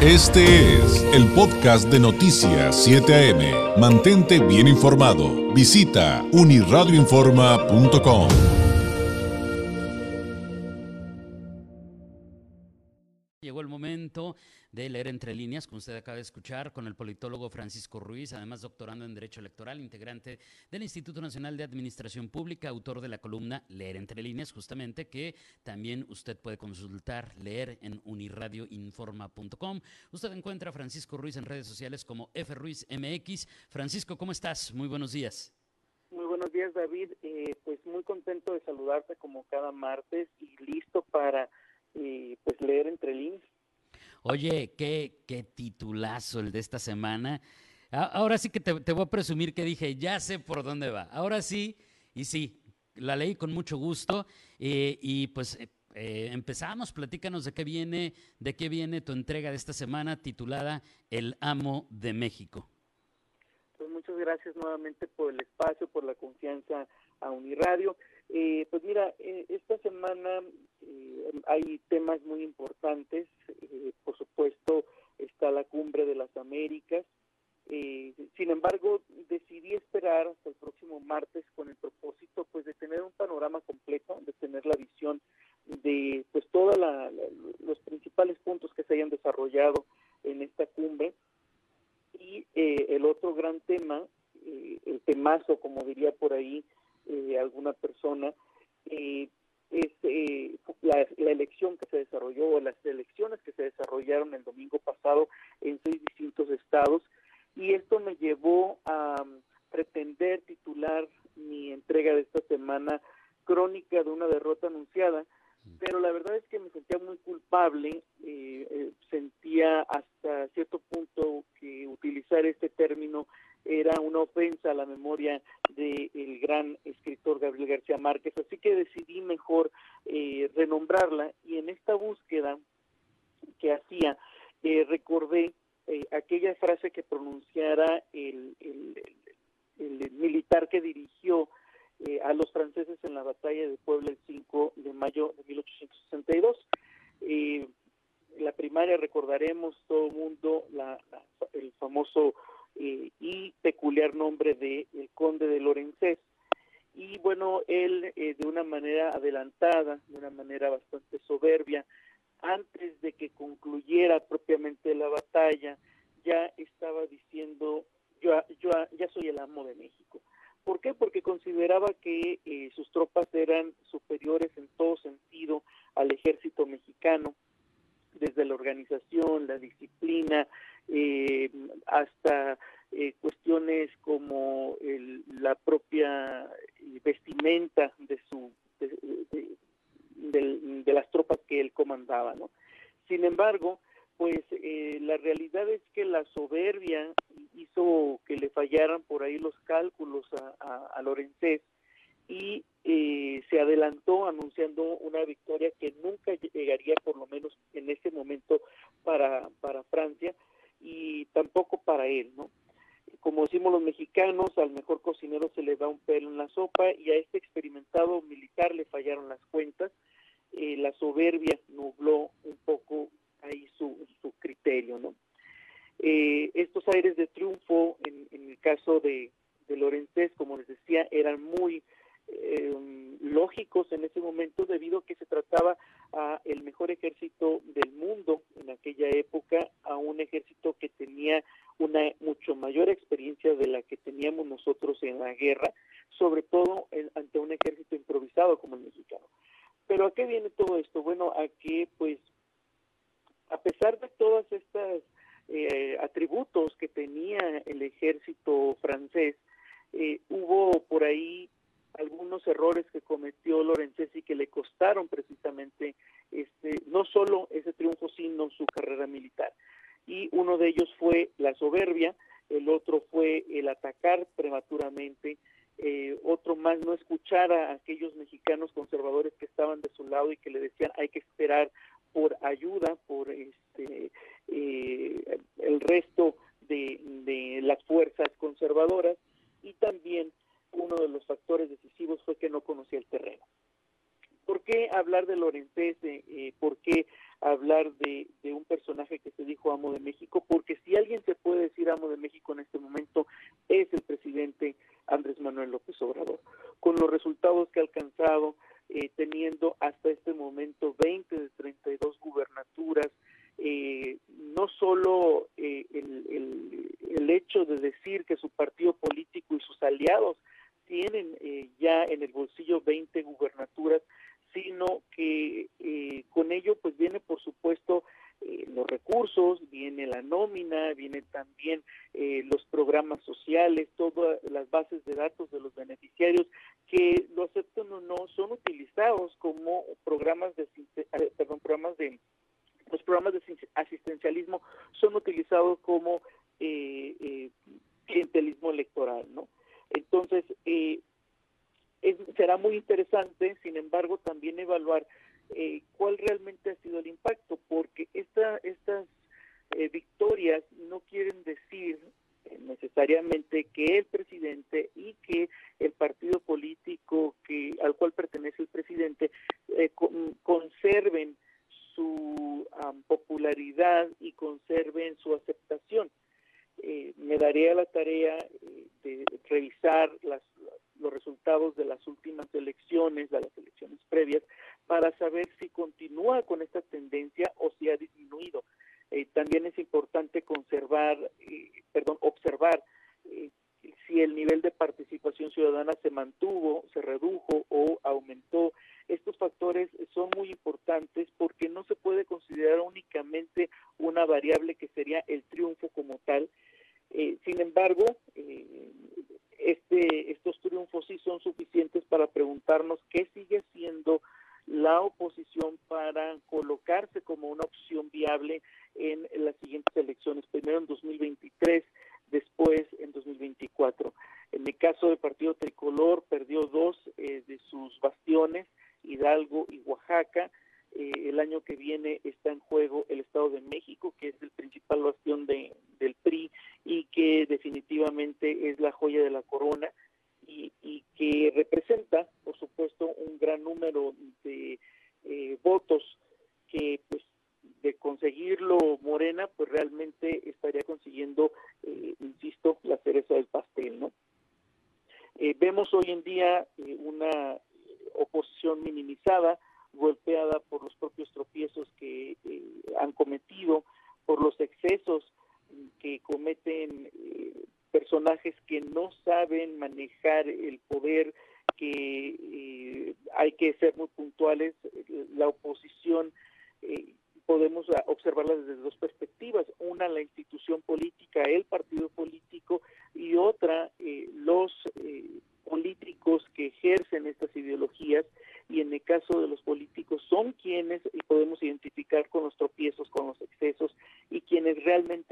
Este es el podcast de Noticias 7 AM. Mantente bien informado. Visita uniradioinforma.com. Llegó el momento de leer entre líneas, como usted acaba de escuchar, con el politólogo Francisco Ruiz, además doctorando en Derecho Electoral, integrante del Instituto Nacional de Administración Pública, autor de la columna Leer entre líneas, justamente, que también usted puede consultar, leer en uniradioinforma.com. Usted encuentra a Francisco Ruiz en redes sociales como FRuizMX. Francisco, ¿cómo estás? Muy buenos días. Muy buenos días, David. Eh, pues muy contento de saludarte como cada martes y listo para eh, pues leer entre líneas. Oye, qué, qué titulazo el de esta semana. Ahora sí que te, voy a presumir que dije, ya sé por dónde va. Ahora sí, y sí, la leí con mucho gusto. Eh, y pues eh, eh, empezamos, platícanos de qué viene, de qué viene tu entrega de esta semana titulada El Amo de México. Pues muchas gracias nuevamente por el espacio, por la confianza a Uniradio. Eh, pues mira, eh, esta semana eh, hay temas muy importantes. por supuesto, está la cumbre de las Américas. sin embargo, decidí esperar hasta el próximo martes con el propósito, pues, de tener un panorama completo, de tener la visión de, pues, todos los principales puntos que se hayan desarrollado en esta cumbre. Y el otro gran tema, el temazo, como diría por ahí, eh, alguna persona, eh, eh, la, elección que se desarrolló, las elecciones que se desarrollaron el domingo pasado en seis distintos estados, y esto me llevó a um, pretender titular mi entrega de esta semana Crónica de una derrota anunciada, pero la verdad es que me sentía muy culpable, sentía hasta cierto punto que utilizar este término era una ofensa a la memoria del gran Gabriel García Márquez, así que decidí mejor eh, renombrarla y en esta búsqueda que hacía eh, recordé eh, aquella frase que pronunciara el, militar que dirigió a los franceses en la batalla de Puebla el 5 de mayo de 1862. la primaria recordaremos todo el mundo la, el famoso eh, y peculiar nombre de el conde de. Y bueno, él eh, de una manera adelantada, de una manera bastante soberbia, antes de que concluyera propiamente la batalla, ya estaba diciendo, yo, yo ya soy el amo de México. ¿Por qué? Porque consideraba que eh, sus tropas eran superiores en todo sentido al ejército mexicano, desde la organización, la disciplina, eh, hasta eh, cuestiones como la propia vestimenta de su de, las tropas Sin embargo, pues eh, la realidad es que la soberbia hizo que le fallaran por ahí los cálculos a, a, Lorenzés y eh, se adelantó anunciando una victoria que nunca llegaría por lo menos en ese momento para, para Francia y tampoco para él, ¿no? Como decimos los mexicanos, al mejor cocinero se le da un pelo en la sopa y a este experimentado militar le fallaron las cuentas. Eh, la soberbia nubló un poco ahí su, su criterio, ¿no? Eh, estos aires de triunfo, en, en el caso de, de Lorenzés, como les decía, eran muy eh, lógicos en ese momento debido a que se trataba a el mejor ejército del mundo en aquella época, a un ejército que tenía una mucho mayor experiencia de la que teníamos nosotros en la guerra, sobre todo ante un ejército improvisado como el mexicano. Pero ¿a qué viene todo esto? Bueno, a que pues a pesar de todas estas eh, atributos que tenía el ejército francés, eh, hubo por ahí algunos errores que cometió Lorenzetti que le costaron precisamente este no solo ese triunfo sino su carrera militar y uno de ellos fue la soberbia el otro fue el atacar prematuramente eh, otro no escuchar a aquellos mexicanos conservadores que estaban de su lado y que le decían hay que esperar por ayuda por este eh, el resto de, de las fuerzas conservadoras y también uno de los factores decisivos fue que no conocía el terreno. ¿Por qué hablar de Lorenzés? Eh, ¿Por qué hablar de, de un personaje que se dijo amo de México, porque si alguien se puede decir amo de México en este momento es el presidente Andrés Manuel López Obrador, con los resultados que ha alcanzado, eh, teniendo hasta este momento 20 de 32 gubernaturas, eh, no solo eh, el, hecho de decir que su partido político y sus aliados tienen ya en el bolsillo 20 gubernaturas, sino que con ello pues viene por supuesto los recursos, viene la nómina, vienen también los programas sociales, todas las bases de datos de los beneficiarios que lo aceptan o no son utilizados como programas de perdón, programas de los programas de asistencialismo son utilizados como eh, eh, clientelismo electoral, ¿no? Entonces, eh, será muy interesante, sin embargo, también evaluar eh, realmente ha sido el impacto, porque esta, estas victorias no quieren decir necesariamente que el presidente y que el partido político que al cual pertenece el presidente conserven su popularidad y conserven su aceptación. Eh, me daría la tarea eh, de revisar las, los resultados de las últimas elecciones, de las elecciones previas, para saber si continúa con esta tendencia o si ha disminuido. Eh, también es importante conservar, perdón, observar si el nivel de se mantuvo, se redujo o aumentó estos factores son muy importantes porque no se puede considerar únicamente una variable que sería el triunfo como tal. Eh, sin embargo, eh, este, estos triunfos sí son suficientes para preguntarnos qué sigue siendo la oposición para colocarse como una opción viable en las siguientes elecciones, primero en 2023, después en 2024. En el caso del Partido Tricolor, perdió dos eh, de sus bastiones, Hidalgo y Oaxaca. Eh, el año que viene está en juego el Estado de México, que es el principal bastión de, del PRI y definitivamente es la joya de la corona y, que representa, por supuesto, un gran número de eh, votos que, pues, de conseguirlo Morena, pues realmente estaría consiguiendo, eh, insisto, la cereza del pastel, ¿no? vemos hoy en día una oposición minimizada, golpeada por los propios tropiezos que eh, han cometido, por los excesos que cometen eh, personajes que no saben manejar el poder, que eh, hay que ser muy puntuales. La oposición podemos observarla desde dos perspectivas. Una, la institución política, el partido político, y otra, los políticos que ejercen estas ideologías y en el caso de los políticos son quienes y podemos identificar con los tropiezos, con los excesos y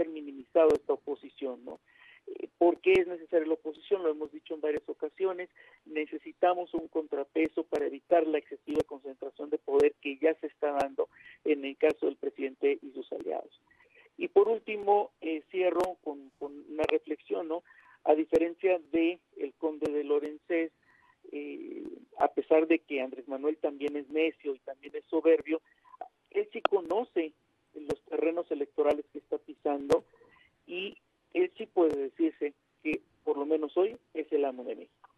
minimizado esta oposición, ¿no? Eh, ¿Por qué es necesaria la oposición? Lo hemos dicho en varias ocasiones, necesitamos un contrapeso para evitar la excesiva concentración de poder que ya se está dando en el caso del presidente y sus aliados. Y por último, eh, cierro con, una reflexión, ¿no? a diferencia de el conde de Lorenzés, eh, a pesar de que Andrés Manuel también es necio y también es soberbio, él sí conoce los terrenos electorales que está pisando y él sí puede decirse que por lo menos hoy es el amo de México.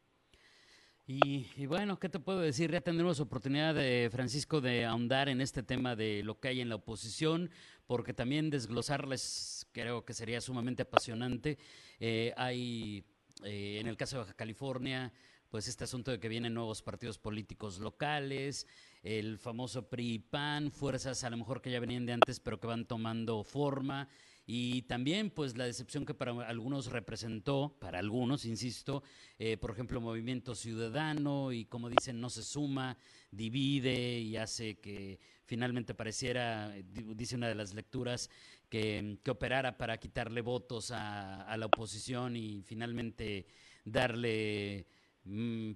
Y, ¿qué te puedo decir? Ya tendremos oportunidad, de, Francisco, de ahondar en este tema de lo que hay en la oposición, porque también desglosarles creo que sería sumamente apasionante. Eh, hay, eh, en el caso de Baja California, pues este asunto de que vienen nuevos partidos políticos locales, el famoso PRI-PAN, fuerzas a lo mejor que ya venían de antes, pero que van tomando forma y también pues la decepción que para algunos representó, para algunos, insisto, eh, por ejemplo, Movimiento Ciudadano y como dicen, no se suma, divide y hace que finalmente pareciera, dice una de las lecturas, que, que operara para quitarle votos a, la oposición y finalmente darle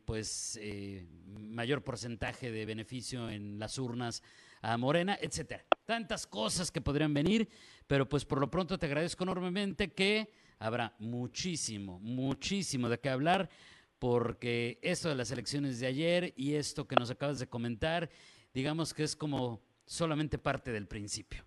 pues eh, mayor porcentaje de beneficio en las urnas a Morena, etcétera. Tantas cosas que podrían venir, pero pues por lo pronto te agradezco enormemente que habrá muchísimo, muchísimo de qué hablar, porque esto de las elecciones de ayer y esto que nos acabas de comentar, digamos que es como solamente parte del principio.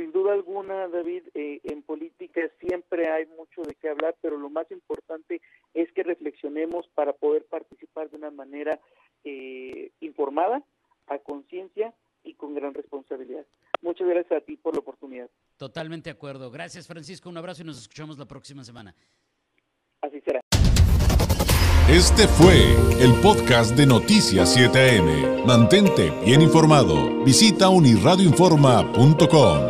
Sin duda alguna, David, eh, en política siempre hay mucho de qué hablar, pero lo más importante es que reflexionemos para poder participar de una manera eh, informada, a conciencia y con gran responsabilidad. Muchas gracias a ti por la oportunidad. Totalmente de acuerdo. Gracias, Francisco. Un abrazo y nos escuchamos la próxima semana. Así será. Este fue el podcast de Noticias 7am. Mantente bien informado. Visita unirradioinforma.com.